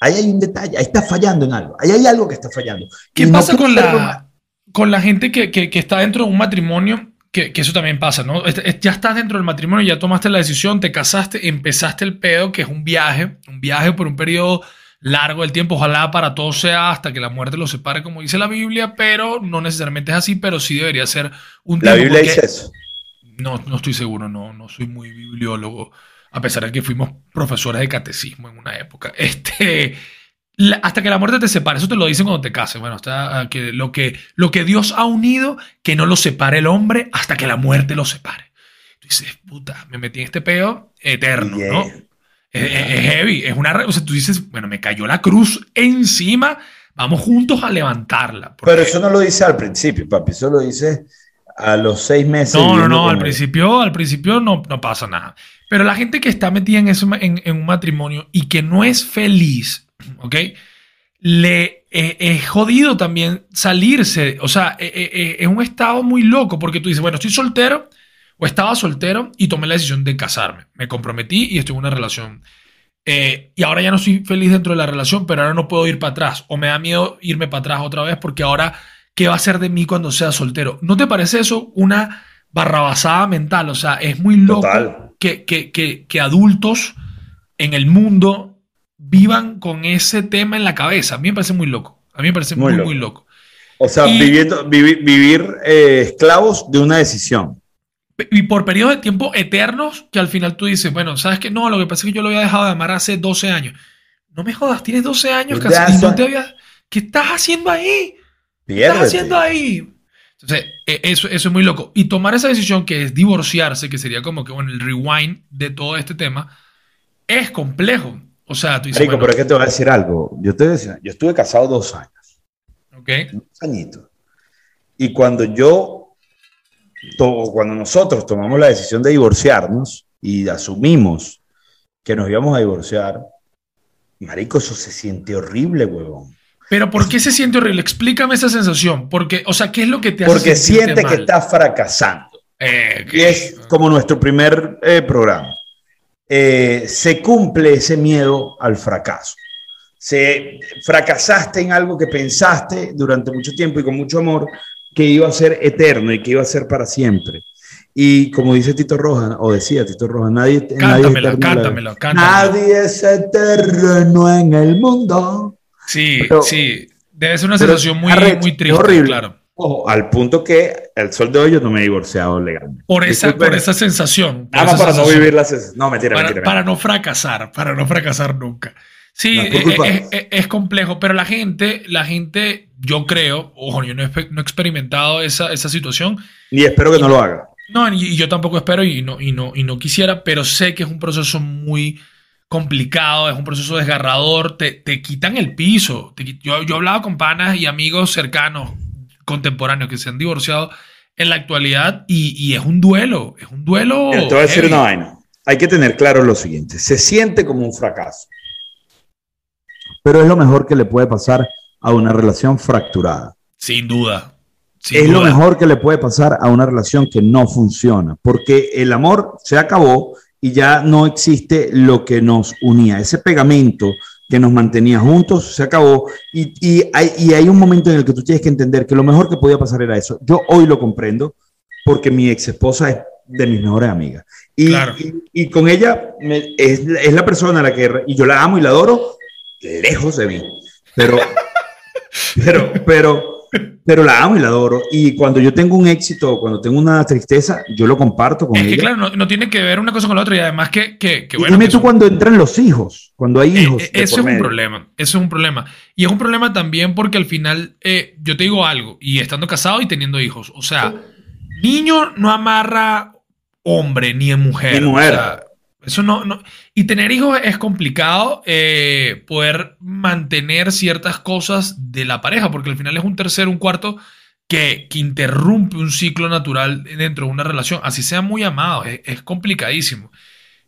Ahí hay un detalle, ahí está fallando en algo, ahí hay algo que está fallando. ¿Qué Y no pasa con la, con la gente que, que- que está dentro de un matrimonio? Que, que eso también pasa, ¿no? Ya estás dentro del matrimonio, ya tomaste la decisión, te casaste, empezaste el pedo, que es un viaje, un viaje por un periodo largo del tiempo. Ojalá para todos sea hasta que la muerte los separe, como dice la Biblia, pero no necesariamente es así, pero sí debería ser un La tiempo. Biblia porque- dice eso. No, no estoy seguro, no, no soy muy bibliólogo, a pesar de que fuimos profesores de catecismo en una época. Este, la- hasta que la muerte te separe, eso te lo dicen cuando te cases. Bueno, está, ah, que lo, que lo que Dios ha unido, que no lo separe el hombre hasta que la muerte lo separe. Tú dices, puta, me metí en este peo eterno, Yeah. ¿no? Es, es- heavy, es una... O sea, tú dices, bueno, me cayó la cruz encima, vamos juntos a levantarla. porque- Pero eso no lo dice al principio, papi, eso lo dice a los seis meses. No, no, no, al él. principio, al principio no, no pasa nada. Pero la gente que está metida en, eso, en, en un matrimonio y que no es feliz, ¿ok? Le eh, es jodido también salirse. O sea, eh, eh, eh, es un estado muy loco porque tú dices, bueno, estoy soltero o estaba soltero y tomé la decisión de casarme. Me comprometí y estoy en una relación. Eh, y ahora ya no estoy feliz dentro de la relación, pero ahora no puedo ir para atrás. O me da miedo irme para atrás otra vez porque ahora, ¿qué va a ser de mí cuando sea soltero? ¿No te parece eso una barrabasada mental? O sea, es muy loco que, que, que, que adultos en el mundo vivan con ese tema en la cabeza. A mí me parece muy loco. A mí me parece muy, Muy muy loco. loco. O sea, Y- viviendo, vivi- vivir eh, esclavos de una decisión. Y por periodos de tiempo eternos que al final tú dices, bueno, ¿sabes qué? No, lo que pasa es que yo lo había dejado de amar hace 12 años. No me jodas, tienes 12 años casi y no why- te había... ¿Qué estás haciendo ahí? ¿Qué estás haciendo ahí? Entonces, e- eso, eso es muy loco. Y tomar esa decisión que es divorciarse, que sería como que, bueno, el rewind de todo este tema, es complejo. O sea, tú dices, bueno, pero es que te voy a decir algo. Yo, te decía, yo estuve casado dos años, ok, dos añitos. Y cuando yo, to- cuando nosotros tomamos la decisión de divorciarnos y asumimos que nos íbamos a divorciar, Marico, eso se siente horrible, huevón. pero ¿por qué se siente horrible? Explícame esa sensación. Porque, o sea, ¿qué es lo que te hace Porque siente que estás fracasando. Eh, Y es como nuestro primer eh, programa. Eh, se cumple ese miedo al fracaso. Se fracasaste en algo que pensaste durante mucho tiempo y con mucho amor que iba a ser eterno y que iba a ser para siempre. Y como dice Tito Roja, o decía Tito Roja, nadie, nadie es Cántamelo, la- cántamelo, cántamelo. Nadie es eterno en el mundo. Sí, Pero- sí. Debe ser una sensación muy, arrecho, muy triste, horrible. claro. Ojo, al punto que el sol de hoy yo no me he divorciado legalmente. Por esa, Disculpen, por esa sensación. por Nada más esa para no sensación. vivir las... No, mentira, para, mentira. para no fracasar, para no fracasar nunca. Sí, No, eh, por culpa. es, es- es complejo, pero la gente, la gente, yo creo, ojo, yo no he, no he experimentado esa, esa situación, Y espero que no lo haga. no, y, y yo tampoco espero y no, y, no, y no quisiera, pero sé que es un proceso muy complicado, es un proceso desgarrador, te, te quitan el piso. te yo, yo he hablado con panas y amigos cercanos, contemporáneos, que se han divorciado en la actualidad y, es un duelo, es un duelo. te voy a decir una vaina. Hay que tener claro lo siguiente, se siente como un fracaso, pero es lo mejor que le puede pasar a una relación fracturada. Sin duda. es lo mejor que le puede pasar a una relación que no funciona, porque el amor se acabó y ya no existe lo que nos unía. Ese pegamento que nos mantenía juntos se acabó y, y, hay, y hay un momento en el que tú tienes que entender que lo mejor que podía pasar era eso. Yo hoy lo comprendo porque mi ex esposa es de mis mejores amigas. Y, y, con ella es, es, la persona a la que y yo la amo y la adoro lejos de mí. Pero, pero, pero, pero la amo y la adoro. Y cuando yo tengo un éxito, cuando tengo una tristeza, yo lo comparto con ella. claro, no, tiene que ver una cosa con la otra y además que, que, que bueno. Dime tú cuando entran los hijos, cuando hay eh, hijos. Eh, eso es un problema, eso es un problema. Y es un problema también porque al final, eh, yo te digo algo, y estando casado y teniendo hijos, o sea, niño no amarra hombre ni mujer. Ni mujer. Eso no, no, Y tener hijos es complicado eh, poder mantener ciertas cosas de la pareja, porque al final es un tercero, un cuarto que, que interrumpe un ciclo natural dentro de una relación, así sea muy amado, es, complicadísimo.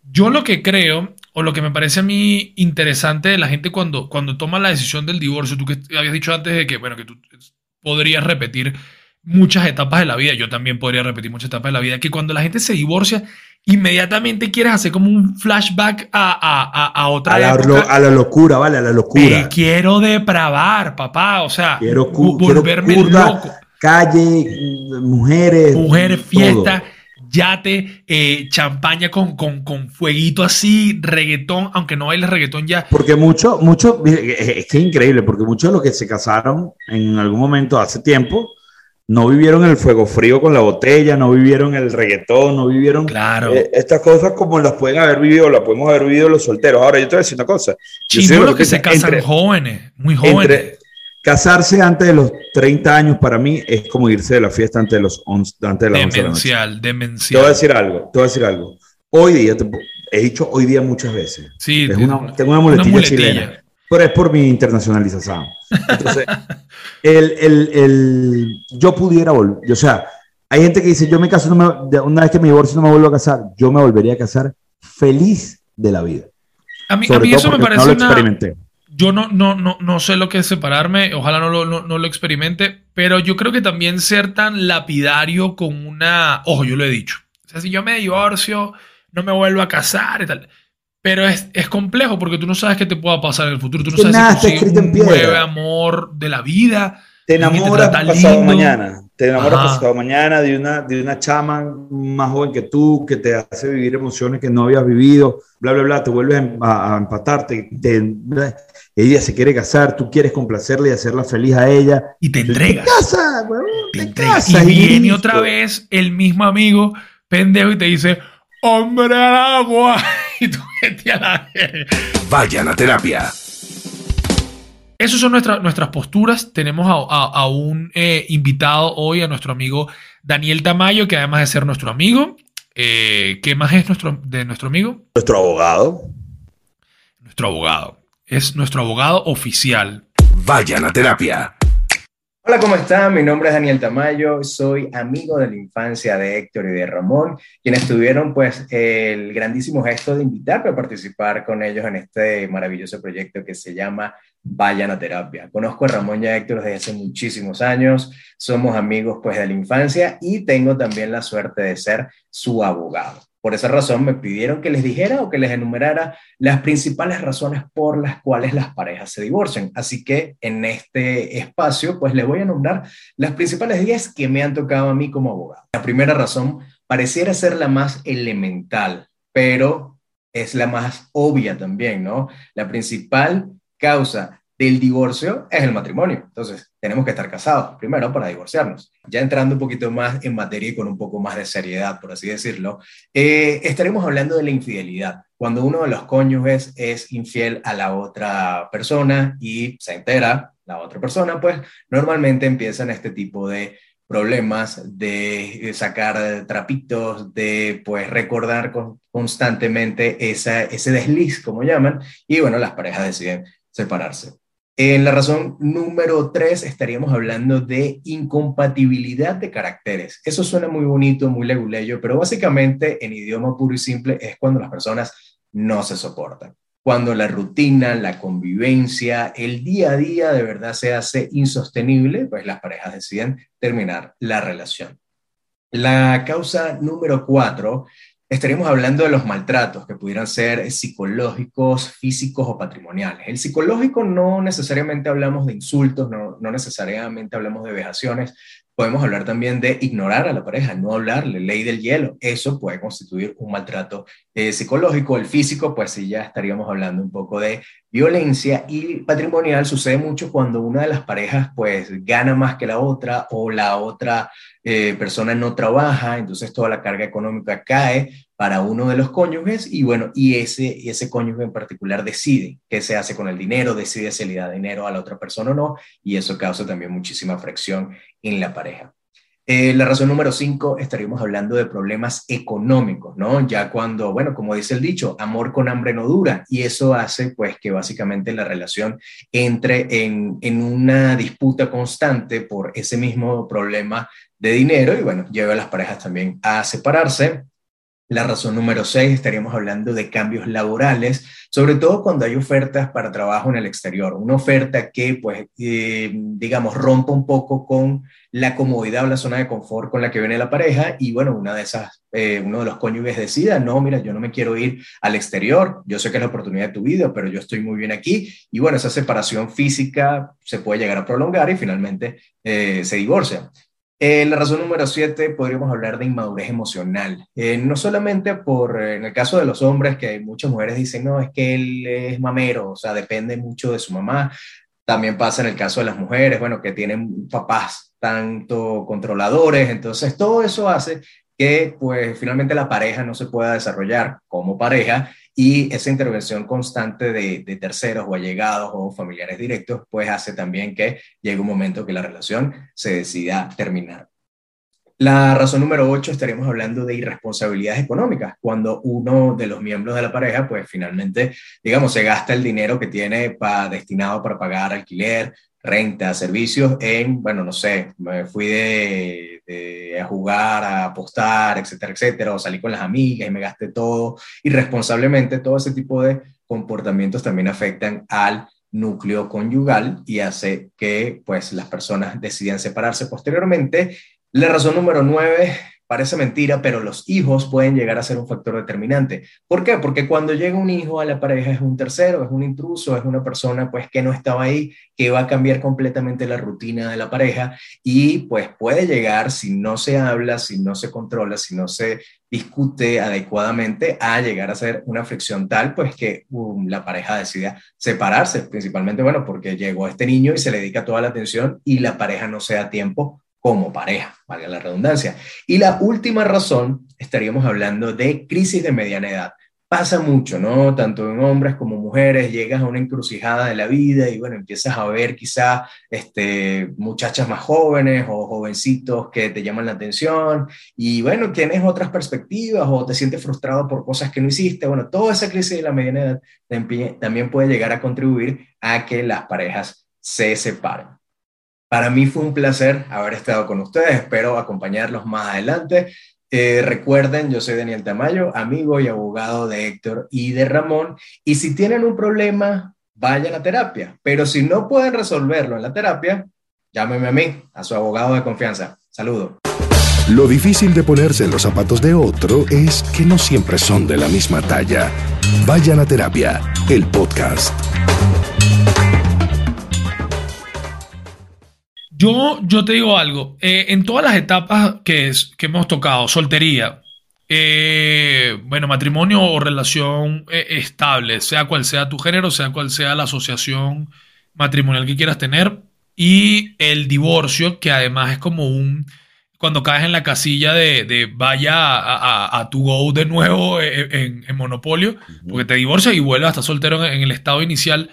Yo lo que creo, o lo que me parece a mí interesante de la gente cuando, cuando toma la decisión del divorcio, tú que habías dicho antes de que, bueno, que tú podrías repetir muchas etapas de la vida, yo también podría repetir muchas etapas de la vida, que cuando la gente se divorcia, inmediatamente quieres hacer como un flashback a, a, a, otra a la, a la locura, ¿vale? A la locura. quiero depravar, papá, o sea, quiero, volverme loco. Calle, mujeres. Mujeres, fiesta. Yate, eh, champaña con, con, con, fueguito así, reggaetón, aunque no bailes reggaetón ya. Porque mucho, mucho, es que es increíble, porque muchos de los que se casaron en algún momento hace tiempo, no vivieron el fuego frío con la botella, no vivieron el reggaetón, no vivieron claro. Eh, estas cosas como las pueden haber vivido, las podemos haber vivido los solteros. Ahora, yo te voy a decir una cosa. Chimbo que, se casan jóvenes, muy jóvenes. casarse antes de los 30 años para mí es como irse de la fiesta antes de, los 11, antes de las demencial, 11 Demencial, Te voy a decir algo, te voy a decir algo. Hoy día, he dicho hoy día muchas veces. Sí, tengo una muletilla, chilena pero es por mi internacionalización. Entonces, el, el, el, yo pudiera volver, o sea, hay gente que dice, yo me caso, no me, una vez que me divorcio no me vuelvo a casar, yo me volvería a casar feliz de la vida. A mí, a mí eso me parece no experimenté. Yo no, no, no, no sé lo que es separarme, ojalá no lo, no, no lo experimente, pero yo creo que también ser tan lapidario con una... Ojo, yo lo he dicho. O sea, si yo me divorcio, no me vuelvo a casar y tal. Pero es, es, complejo porque tú no sabes qué te pueda pasar en el futuro. Tú no sabes si un nuevo amor de la vida. Te enamoras pasado mañana. Te enamoras pasado mañana de una, de una chama más joven que tú, que te hace vivir emociones que no habías vivido, bla, bla, bla. Te vuelves a, empatarte. ella se quiere casar, tú quieres complacerle y hacerla feliz a ella. Y te entregas. Te casas, te, entregas. y viene otra vez el mismo amigo pendejo y te dice, hombre al agua. y tú a la... Vayan a terapia. Esas son nuestras nuestras posturas. Tenemos a, un eh, invitado hoy, a nuestro amigo Daniel Tamayo, que además de ser nuestro amigo, eh, ¿qué más es nuestro, de nuestro amigo? Nuestro abogado. Nuestro abogado. Es nuestro abogado oficial. Vayan a terapia. Hola, ¿cómo están? Mi nombre es Daniel Tamayo, soy amigo de la infancia de Héctor y de Ramón, quienes tuvieron pues el grandísimo gesto de invitarme a participar con ellos en este maravilloso proyecto que se llama Vayan a Terapia. Conozco a Ramón y a Héctor desde hace muchísimos años, somos amigos pues de la infancia y tengo también la suerte de ser su abogado. Por esa razón me pidieron que les dijera o que les enumerara las principales razones por las cuales las parejas se divorcian. Así que en este espacio, pues les voy a nombrar las principales 10 que me han tocado a mí como abogado. La primera razón pareciera ser la más elemental, pero es la más obvia también, ¿no? La principal causa del divorcio es el matrimonio. Entonces, tenemos que estar casados primero para divorciarnos. Ya entrando un poquito más en materia y con un poco más de seriedad, por así decirlo, eh, estaremos hablando de la infidelidad. Cuando uno de los cónyuges es infiel a la otra persona y se entera la otra persona, pues normalmente empiezan este tipo de problemas de sacar trapitos, de pues recordar constantemente esa, ese desliz, como llaman, y bueno, las parejas deciden separarse. En la razón número tres estaríamos hablando de incompatibilidad de caracteres. Eso suena muy bonito, muy leguleyo, pero básicamente en idioma puro y simple es cuando las personas no se soportan. Cuando la rutina, la convivencia, el día a día de verdad se hace insostenible, pues las parejas deciden terminar la relación. La causa número cuatro estaríamos hablando de los maltratos que pudieran ser psicológicos, físicos o patrimoniales. El psicológico no necesariamente hablamos de insultos, no, no, necesariamente hablamos de vejaciones, podemos hablar también de ignorar a la pareja, no hablarle, ley del hielo. Eso puede constituir un maltrato eh, psicológico. El físico, pues sí, ya estaríamos hablando un poco de violencia y patrimonial sucede mucho cuando una de las parejas pues gana más que la otra o la otra eh, persona no trabaja, entonces toda la carga económica cae para uno de los cónyuges y bueno, y ese, ese cónyuge en particular decide qué se hace con el dinero, decide si le da dinero a la otra persona o no y eso causa también muchísima fricción en la pareja. Eh, la razón número cinco, estaríamos hablando de problemas económicos, ¿no? Ya cuando, bueno, como dice el dicho, amor con hambre no dura, y eso hace pues que básicamente la relación entre en, en una disputa constante por ese mismo problema de dinero y bueno, lleva a las parejas también a separarse. La razón número seis, estaríamos hablando de cambios laborales, sobre todo cuando hay ofertas para trabajo en el exterior. Una oferta que, pues, eh, digamos, rompa un poco con la comodidad o la zona de confort con la que viene la pareja y, bueno, una de esas, eh, uno de los cónyuges decida, no, mira, yo no me quiero ir al exterior, yo sé que es la oportunidad de tu vida, pero yo estoy muy bien aquí. Y, bueno, esa separación física se puede llegar a prolongar y finalmente eh, se divorcia. Eh, la razón número siete, podríamos hablar de inmadurez emocional. Eh, no solamente por, eh, en el caso de los hombres, que muchas mujeres dicen, no, es que él es mamero, o sea, depende mucho de su mamá. También pasa en el caso de las mujeres, bueno, que tienen papás tanto controladores, entonces todo eso hace que pues finalmente la pareja no se pueda desarrollar como pareja y esa intervención constante de, terceros o allegados o familiares directos, pues hace también que llegue un momento que la relación se decida terminar. La razón número 8 estaríamos hablando de irresponsabilidades económicas, cuando uno de los miembros de la pareja, pues finalmente, digamos, se gasta el dinero que tiene para, destinado para pagar alquiler, renta, servicios en, bueno, no sé, me fui de, a jugar, a apostar, etcétera, etcétera, o salí con las amigas y me gasté todo irresponsablemente, todo ese tipo de comportamientos también afectan al núcleo conyugal y hace que pues las personas decidan separarse posteriormente. La razón número nueve Parece mentira, pero los hijos pueden llegar a ser un factor determinante. ¿Por qué? Porque cuando llega un hijo a la pareja es un tercero, es un intruso, es una persona pues que no estaba ahí, que va a cambiar completamente la rutina de la pareja y pues puede llegar, si no se habla, si no se controla, si no se discute adecuadamente, a llegar a ser una fricción tal pues que um, la pareja decida separarse, principalmente, bueno, porque llegó este niño y se le dedica toda la atención y la pareja no se da tiempo como pareja, valga la redundancia. Y la última razón, estaríamos hablando de crisis de mediana edad. Pasa mucho, ¿no? Tanto en hombres como mujeres, llegas a una encrucijada de la vida y bueno, empiezas a ver quizá este, muchachas más jóvenes o jovencitos que te llaman la atención y bueno, tienes otras perspectivas o te sientes frustrado por cosas que no hiciste. Bueno, toda esa crisis de la mediana edad también puede llegar a contribuir a que las parejas se separen. Para mí fue un placer haber estado con ustedes, espero acompañarlos más adelante. Eh, recuerden, yo soy Daniel Tamayo, amigo y abogado de Héctor y de Ramón, y si tienen un problema, vayan a terapia, pero si no pueden resolverlo en la terapia, llámenme a mí, a su abogado de confianza. Saludo. Lo difícil de ponerse en los zapatos de otro es que no siempre son de la misma talla. Vayan a terapia, el podcast. Yo, yo te digo algo, eh, en todas las etapas que, es, que hemos tocado, soltería, eh, bueno, matrimonio o relación eh, estable, sea cual sea tu género, sea cual sea la asociación matrimonial que quieras tener, y el divorcio, que además es como un, cuando caes en la casilla de, vaya a, tu go de nuevo en, Monopolio, porque te divorcias y vuelves a estar soltero en, el estado inicial,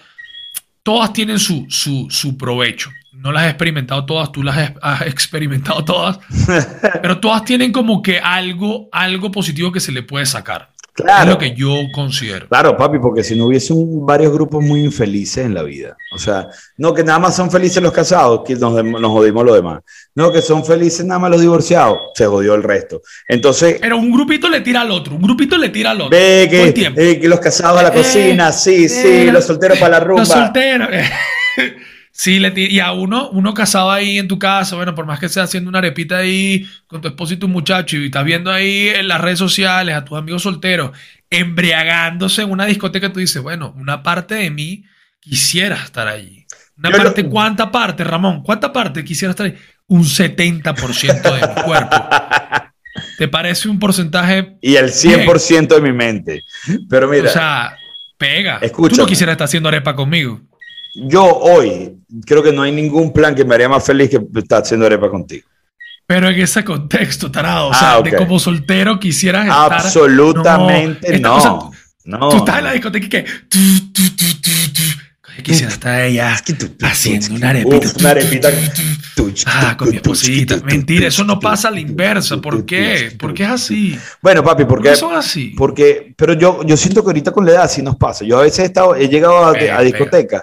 todas tienen su, su, su provecho no las he experimentado todas, tú las has experimentado todas, pero todas tienen como que algo, algo positivo que se le puede sacar. Claro. Es lo que yo considero. Claro, papi, porque si no hubiese un- varios grupos muy infelices en la vida. O sea, no que nada más son felices los casados, que nos, jodimos los demás. No que son felices nada más los divorciados, se jodió el resto. Entonces, Pero un grupito le tira al otro, un grupito le tira al otro. ve que, eh, que los casados a la Eh, cocina, sí, sí, eh, los solteros para la rumba. Los solteros. Sí, le y a uno, uno casado ahí en tu casa, bueno, por más que sea haciendo una arepita ahí con tu esposo y tu muchacho, y estás viendo ahí en las redes sociales a tus amigos solteros embriagándose en una discoteca, tú dices, bueno, una parte de mí quisiera estar allí. Una Yo lo- parte, ¿cuánta parte, Ramón? ¿Cuánta parte quisiera estar ahí? Un 70% de mi cuerpo. ¿Te parece un porcentaje? Y el 100% de mi mente. Pero mira, o sea, pega. Tú escúchame. no quisieras estar haciendo arepa conmigo. Yo hoy creo que no hay ningún plan que me haría más feliz que estar haciendo arepa contigo. Pero en ese contexto, tarado, o Ah, sea, de como soltero quisieras estar. Absolutamente esta no. Tú estás en la discoteca y que. Quisiera estar Es que tú- haciendo una arepita. Una arepita. Ah, con mi esposita. Mentira, eso no pasa a la inversa. ¿Por qué? ¿Por qué es así? Bueno, papi, ¿Por qué son así? Porque, pero yo, yo siento que ahorita con la edad sí nos pasa. Yo a veces he, estado, he llegado a, a discotecas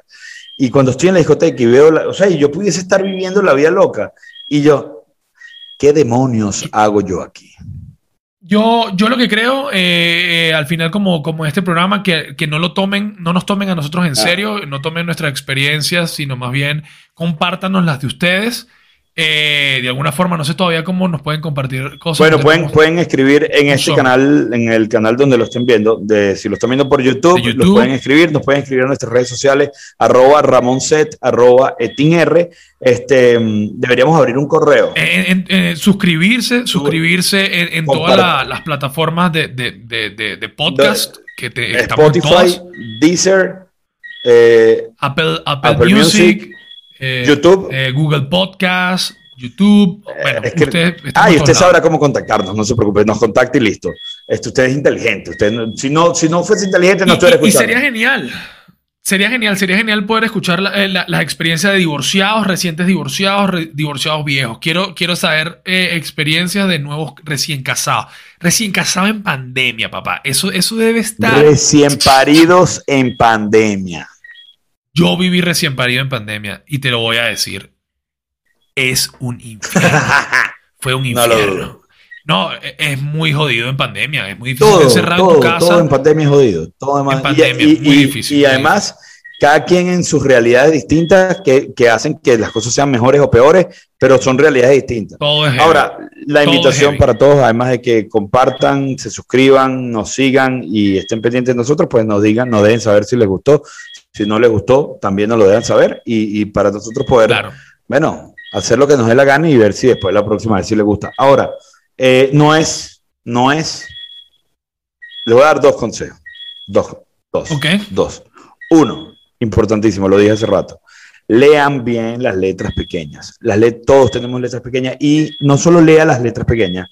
y cuando estoy en la discoteca y veo, la- o sea, y yo pudiese estar viviendo la vida loca y yo, ¿qué demonios hago yo aquí? Yo, yo lo que creo, eh, eh, al final, como, como este programa, que, que no lo tomen, no nos tomen a nosotros en Ah. serio, no tomen nuestras experiencias, sino más bien compártanos las de ustedes. Eh, de alguna forma, no sé todavía cómo nos pueden compartir cosas. Bueno, pueden, tenemos- pueden escribir en este son. canal, en el canal donde lo estén viendo. De, si lo están viendo por YouTube, YouTube. los pueden escribir, nos pueden escribir en nuestras redes sociales, arroba ramonset, arroba etinr. Este, mm, deberíamos abrir un correo. En- en- en suscribirse, suscribirse en, todas la- las plataformas de, de, de, podcast que te, Spotify. Deezer, eh, Apple, Apple, Apple Music, Music, eh, YouTube. eh, Google Podcast, YouTube. Bueno, Es que- usted, Ah, y usted sabrá cómo contactarnos, no se preocupe, nos contacta y listo. Esto, usted es inteligente. Usted si, no, si no fuese inteligente, no Y- estuviera y, y escuchando. sería genial. Sería genial, sería genial poder escuchar la- eh, la- las experiencias de divorciados, recientes divorciados, re- divorciados viejos. Quiero, quiero saber eh, experiencias de nuevos recién casados. Recién casados en pandemia, papá. Eso, eso debe estar. Recién paridos en pandemia. Yo viví recién parido en pandemia y te lo voy a decir. Es un infierno. Fue un infierno. No, e- es muy jodido en pandemia. Es muy difícil todo, en todo, tu casa. todo en pandemia es jodido. Todo en, En pandemia, y, muy y- difícil, Y muy además, cada quien en sus realidades distintas que, que hacen que las cosas sean mejores o peores, pero son realidades distintas. Todo es. Ahora, la Todo invitación para todos, además de que compartan, se suscriban, nos sigan y estén pendientes de nosotros, pues nos digan, nos dejen saber si les gustó. Si no les gustó, también nos lo dejan saber y, y para nosotros poder, Claro. bueno, hacer lo que nos dé la gana y ver si después la próxima vez si les gusta. Ahora, eh, no es, no es, le voy a dar dos consejos. Dos, dos, Ok. dos. Uno, importantísimo, lo dije hace rato. Lean bien las letras pequeñas. Las le- todos tenemos letras pequeñas y no solo lea las letras pequeñas,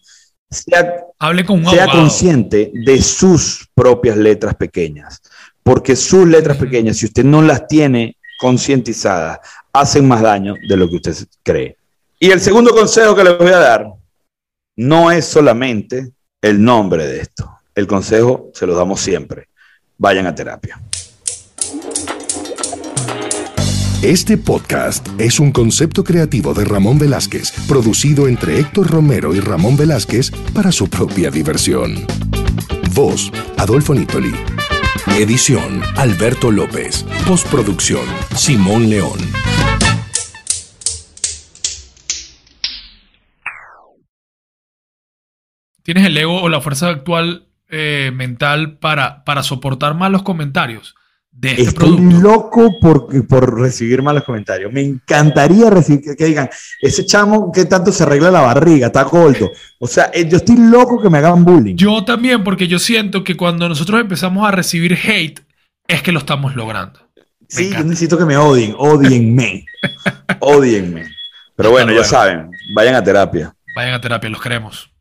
sea, Hable con un sea consciente de sus propias letras pequeñas. Porque sus letras pequeñas, si usted no las tiene concientizadas, hacen más daño de lo que usted cree. Y el segundo consejo que les voy a dar no es solamente el nombre de esto. El consejo se lo damos siempre. Vayan a terapia. Este podcast es un concepto creativo de Ramón Velázquez, producido entre Héctor Romero y Ramón Velázquez para su propia diversión. Voz, Adolfo Nitoli. Edición, Alberto López. Postproducción, Simón León. ¿Tienes el ego o la fuerza actual eh, mental para, para soportar malos comentarios de este Estoy producto? loco por, por recibir malos comentarios. Me encantaría recibir que, digan, ese chamo que tanto se arregla la barriga, está gordo. O sea, eh, yo estoy loco que me hagan bullying. Yo también, porque yo siento que cuando nosotros empezamos a recibir hate, es que lo estamos logrando. sí, yo necesito que me odien, odienme. odienme. Pero bueno, ya saben, vayan a terapia. Vayan a terapia, los queremos.